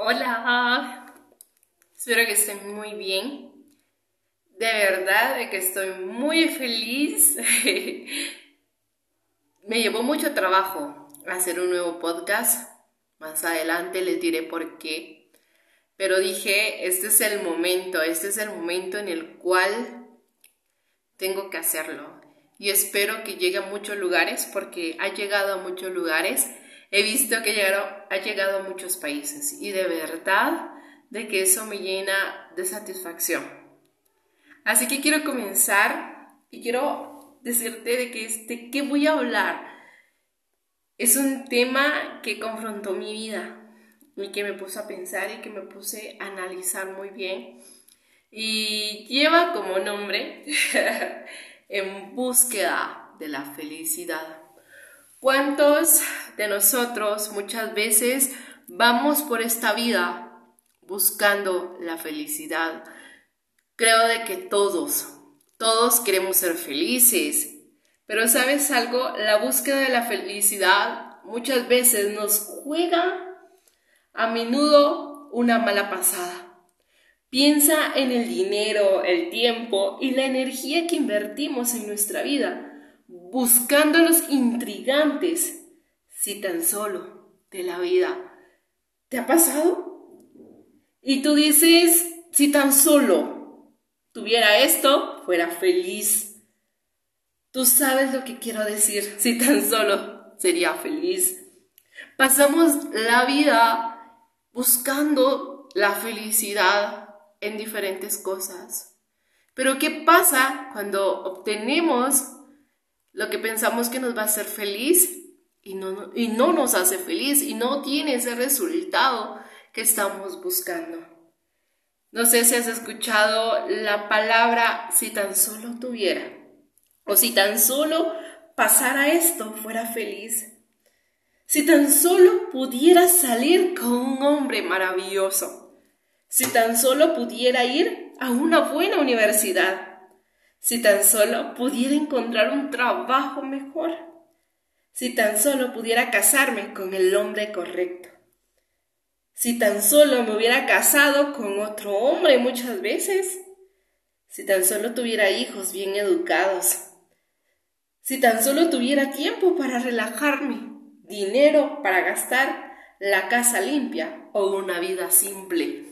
Hola, espero que estén muy bien. De verdad, que estoy muy feliz. Me llevó mucho trabajo hacer un nuevo podcast. Más adelante les diré por qué. Pero dije, este es el momento, este es el momento en el cual tengo que hacerlo. Y espero que llegue a muchos lugares porque ha llegado a muchos lugares he visto que ha llegado a muchos países y de verdad de que eso me llena de satisfacción. Así que quiero comenzar y quiero decirte de que este, ¿qué voy a hablar? Es un tema que confrontó mi vida y que me puso a pensar y que me puse a analizar muy bien. Y lleva como nombre en búsqueda de la felicidad. ¿Cuántos de nosotros muchas veces vamos por esta vida buscando la felicidad? Creo de que todos, todos queremos ser felices, pero sabes algo, la búsqueda de la felicidad muchas veces nos juega a menudo una mala pasada. Piensa en el dinero, el tiempo y la energía que invertimos en nuestra vida buscando los intrigantes, si tan solo de la vida. ¿Te ha pasado? Y tú dices, si tan solo tuviera esto, fuera feliz. Tú sabes lo que quiero decir, si tan solo sería feliz. Pasamos la vida buscando la felicidad en diferentes cosas. Pero ¿qué pasa cuando obtenemos lo que pensamos que nos va a hacer feliz y no, y no nos hace feliz y no tiene ese resultado que estamos buscando. No sé si has escuchado la palabra si tan solo tuviera o si tan solo pasara esto fuera feliz. Si tan solo pudiera salir con un hombre maravilloso. Si tan solo pudiera ir a una buena universidad si tan solo pudiera encontrar un trabajo mejor. Si tan solo pudiera casarme con el hombre correcto. Si tan solo me hubiera casado con otro hombre muchas veces. Si tan solo tuviera hijos bien educados. Si tan solo tuviera tiempo para relajarme, dinero para gastar, la casa limpia o una vida simple.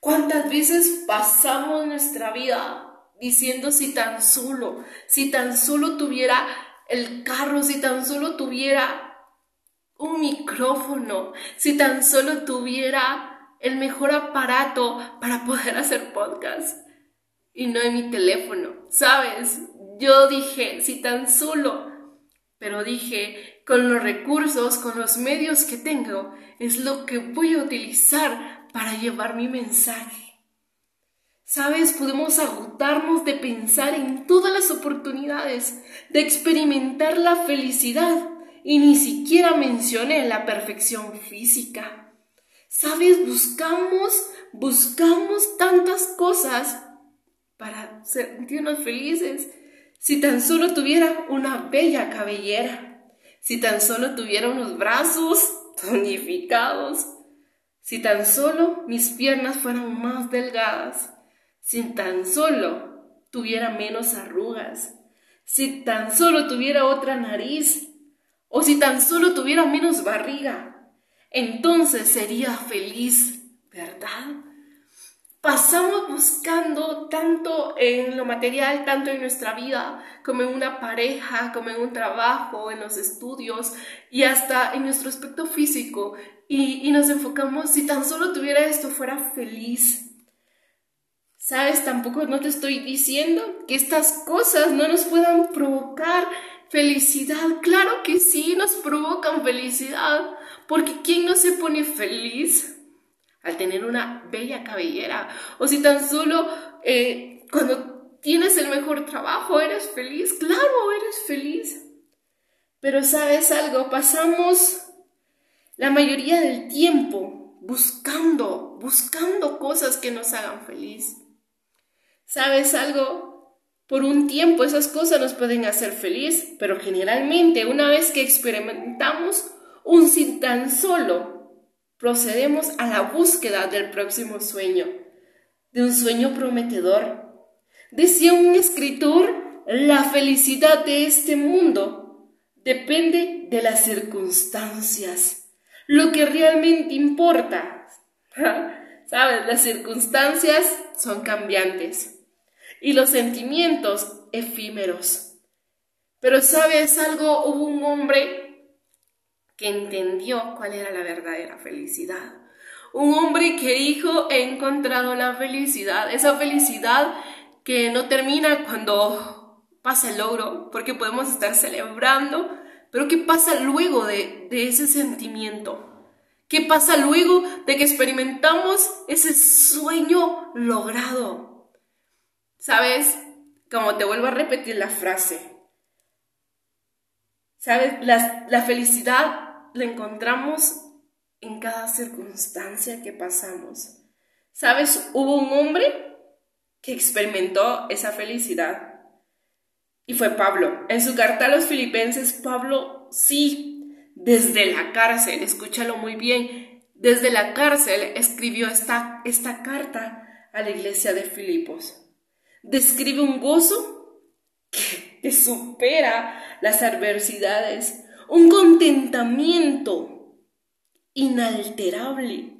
¿Cuántas veces pasamos nuestra vida diciendo si tan solo, si tan solo tuviera el carro, si tan solo tuviera un micrófono, si tan solo tuviera el mejor aparato para poder hacer podcast y no en mi teléfono, ¿sabes? Yo dije, si tan solo, pero dije, con los recursos, con los medios que tengo, es lo que voy a utilizar para llevar mi mensaje. Sabes, podemos agotarnos de pensar en todas las oportunidades, de experimentar la felicidad y ni siquiera mencioné la perfección física. Sabes, buscamos, buscamos tantas cosas para sentirnos felices. Si tan solo tuviera una bella cabellera, si tan solo tuviera unos brazos tonificados, si tan solo mis piernas fueran más delgadas, si tan solo tuviera menos arrugas, si tan solo tuviera otra nariz, o si tan solo tuviera menos barriga, entonces sería feliz, ¿verdad? Pasamos buscando tanto en lo material, tanto en nuestra vida, como en una pareja, como en un trabajo, en los estudios y hasta en nuestro aspecto físico. Y, nos enfocamos, si tan solo tuviera esto, fuera feliz. ¿Sabes? Tampoco no te estoy diciendo que estas cosas no nos puedan provocar felicidad. Claro que sí, nos provocan felicidad. Porque ¿quién no se pone feliz al tener una bella cabellera? O si tan solo eh, cuando tienes el mejor trabajo eres feliz. Claro, eres feliz. Pero sabes algo, pasamos la mayoría del tiempo buscando, buscando cosas que nos hagan feliz. ¿Sabes algo? Por un tiempo esas cosas nos pueden hacer feliz, pero generalmente una vez que experimentamos un sin tan solo, procedemos a la búsqueda del próximo sueño, de un sueño prometedor. Decía un escritor, la felicidad de este mundo depende de las circunstancias, lo que realmente importa. ¿Sabes? Las circunstancias son cambiantes y los sentimientos efímeros. Pero sabes algo, hubo un hombre que entendió cuál era la verdadera felicidad. Un hombre que dijo, he encontrado la felicidad, esa felicidad que no termina cuando pasa el logro, porque podemos estar celebrando, pero ¿qué pasa luego de, de ese sentimiento? ¿Qué pasa luego de que experimentamos ese sueño logrado? ¿Sabes? Como te vuelvo a repetir la frase, ¿Sabes? La, felicidad la encontramos en cada circunstancia que pasamos. ¿Sabes? Hubo un hombre que experimentó esa felicidad y fue Pablo. En su carta a los filipenses, Pablo sí, desde la cárcel, escúchalo muy bien, desde la cárcel escribió esta, esta carta a la iglesia de Filipos. Describe un gozo que, supera las adversidades, un contentamiento inalterable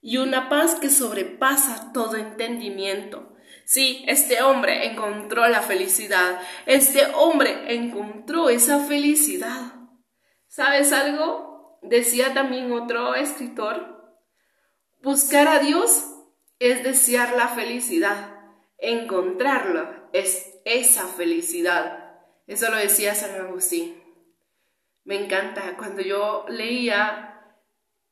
y una paz que sobrepasa todo entendimiento. Sí, este hombre encontró la felicidad, este hombre encontró esa felicidad. ¿Sabes algo? Decía también otro escritor, buscar a Dios es desear la felicidad, encontrarlo es esa felicidad. Eso lo decía San Agustín. Me encanta cuando yo leía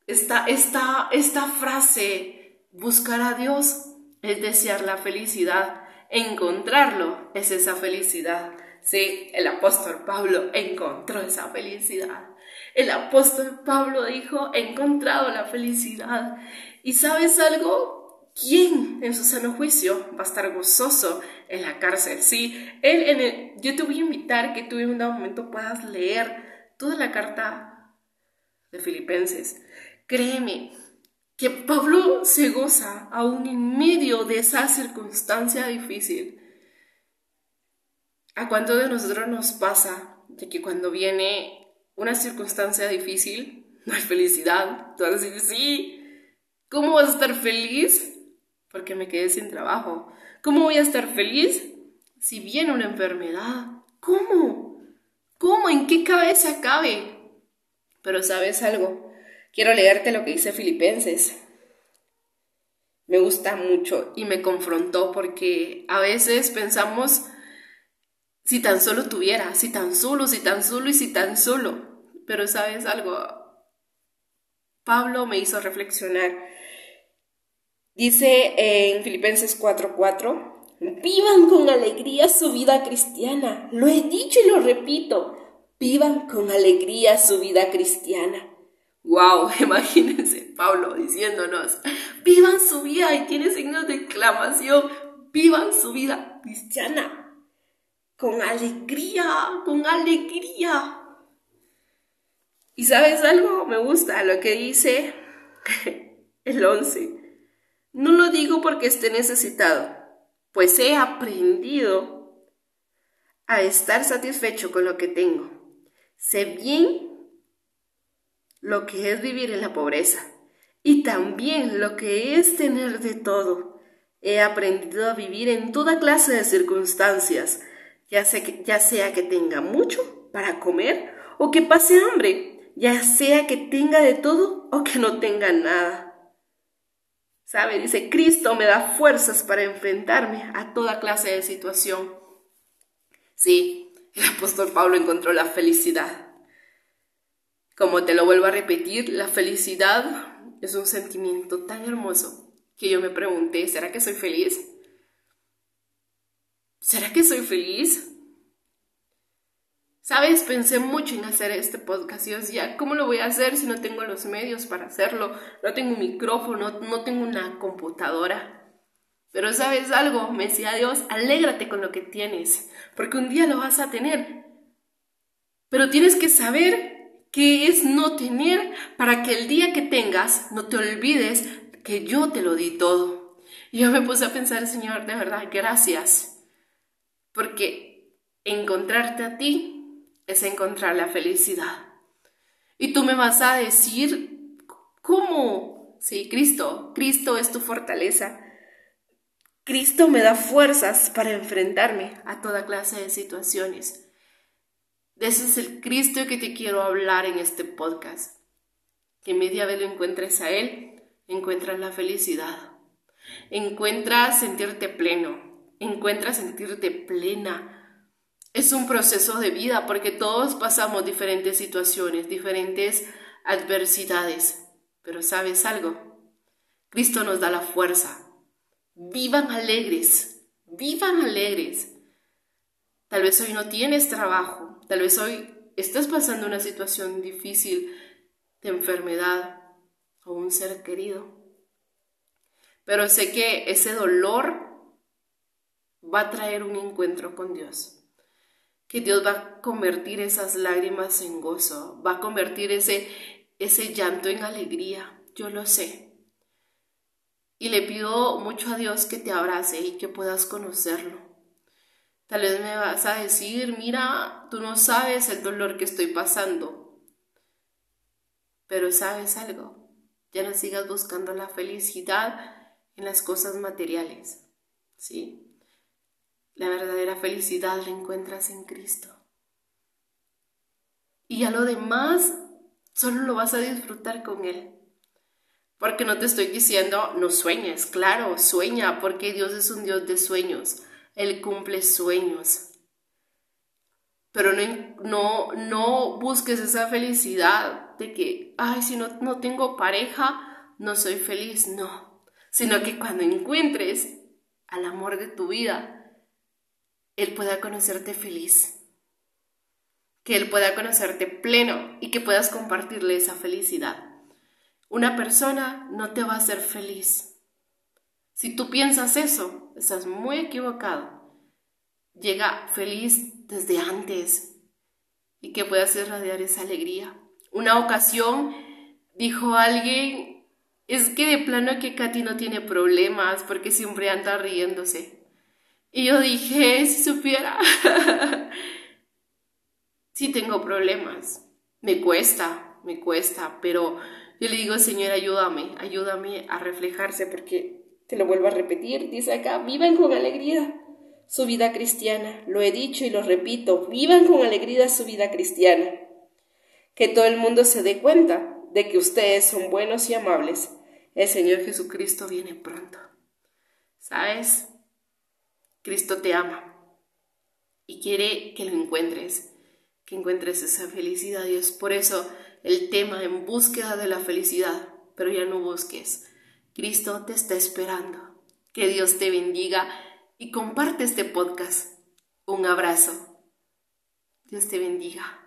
esta, esta, esta frase, buscar a Dios es desear la felicidad, encontrarlo es esa felicidad. Sí, el apóstol Pablo encontró esa felicidad. El apóstol Pablo dijo, he encontrado la felicidad. ¿Y sabes algo? ¿Quién en su sano juicio va a estar gozoso en la cárcel? Sí, él en el, yo te voy a invitar que tú en un momento puedas leer toda la carta de Filipenses. Créeme que Pablo se goza aún en medio de esa circunstancia difícil. ¿A cuánto de nosotros nos pasa de que cuando viene una circunstancia difícil, no hay felicidad? Tú vas a decir, sí, ¿cómo vas a estar feliz porque me quedé sin trabajo. ¿Cómo voy a estar feliz si viene una enfermedad? ¿Cómo? ¿Cómo? ¿En qué cabeza cabe? Pero sabes algo, quiero leerte lo que dice Filipenses. Me gusta mucho y me confrontó porque a veces pensamos, si tan solo tuviera, si tan solo, si tan solo y si tan solo. Pero sabes algo, Pablo me hizo reflexionar Dice en Filipenses 4:4, vivan con alegría su vida cristiana. Lo he dicho y lo repito, vivan con alegría su vida cristiana. Wow, imagínense Pablo diciéndonos, vivan su vida y tiene signos de exclamación, vivan su vida cristiana. Con alegría, con alegría. ¿Y sabes algo? Me gusta lo que dice el 11. No lo digo porque esté necesitado, pues he aprendido a estar satisfecho con lo que tengo. Sé bien lo que es vivir en la pobreza y también lo que es tener de todo. He aprendido a vivir en toda clase de circunstancias, ya sea que, ya sea que tenga mucho para comer o que pase hambre, ya sea que tenga de todo o que no tenga nada. ¿Sabe? Dice, Cristo me da fuerzas para enfrentarme a toda clase de situación. Sí, el apóstol Pablo encontró la felicidad. Como te lo vuelvo a repetir, la felicidad es un sentimiento tan hermoso que yo me pregunté, ¿será que soy feliz? ¿Será que soy feliz? Sabes, pensé mucho en hacer este podcast y decía, ¿cómo lo voy a hacer si no tengo los medios para hacerlo? No tengo un micrófono, no tengo una computadora. Pero sabes algo, me decía Dios, alégrate con lo que tienes, porque un día lo vas a tener. Pero tienes que saber qué es no tener para que el día que tengas no te olvides que yo te lo di todo. Y yo me puse a pensar, Señor, de verdad, gracias, porque encontrarte a ti es encontrar la felicidad. Y tú me vas a decir, ¿cómo? Sí, Cristo, Cristo es tu fortaleza. Cristo me da fuerzas para enfrentarme a toda clase de situaciones. ese es el Cristo que te quiero hablar en este podcast. Que media vez lo encuentres a Él, encuentras la felicidad. Encuentras sentirte pleno, encuentras sentirte plena. Es un proceso de vida porque todos pasamos diferentes situaciones, diferentes adversidades. Pero ¿sabes algo? Cristo nos da la fuerza, Vivan alegres, vivan alegres. Tal vez hoy no tienes trabajo, tal vez hoy estás pasando una situación difícil de enfermedad o un ser querido. Pero sé que ese dolor va a traer un encuentro con Dios. Que Dios va a convertir esas lágrimas en gozo, va a convertir ese, ese llanto en alegría. Yo lo sé. Y le pido mucho a Dios que te abrace y que puedas conocerlo. Tal vez me vas a decir, mira, tú no sabes el dolor que estoy pasando. Pero sabes algo, ya no sigas buscando la felicidad en las cosas materiales. ¿Sí? La verdadera felicidad la encuentras en Cristo. Y a lo demás solo lo vas a disfrutar con Él. Porque no te estoy diciendo no sueñes, claro, sueña, porque Dios es un Dios de sueños, Él cumple sueños. Pero no, no, no busques esa felicidad de que, ay, si no, no tengo pareja, no soy feliz, no. Sino que cuando encuentres al amor de tu vida, Él pueda conocerte feliz. Que Él pueda conocerte pleno y que puedas compartirle esa felicidad. Una persona no te va a hacer feliz. Si tú piensas eso, estás muy equivocado. Llega feliz desde antes y que puedas irradiar esa alegría. Una ocasión dijo alguien, es que de plano que Katy no tiene problemas porque siempre anda riéndose. Y yo dije, si supiera, sí tengo problemas, me cuesta, me cuesta, pero yo le digo, Señor, ayúdame, ayúdame a reflejarse porque, te lo vuelvo a repetir, dice acá, vivan con alegría su vida cristiana. Lo he dicho y lo repito, vivan con alegría su vida cristiana. Que todo el mundo se dé cuenta de que ustedes son buenos y amables. El Señor Jesucristo viene pronto. ¿Sabes? Cristo te ama y quiere que lo encuentres, que encuentres esa felicidad, Dios. Por eso el tema en búsqueda de la felicidad, pero ya no busques. Cristo te está esperando. Que Dios te bendiga y comparte este podcast. Un abrazo. Dios te bendiga.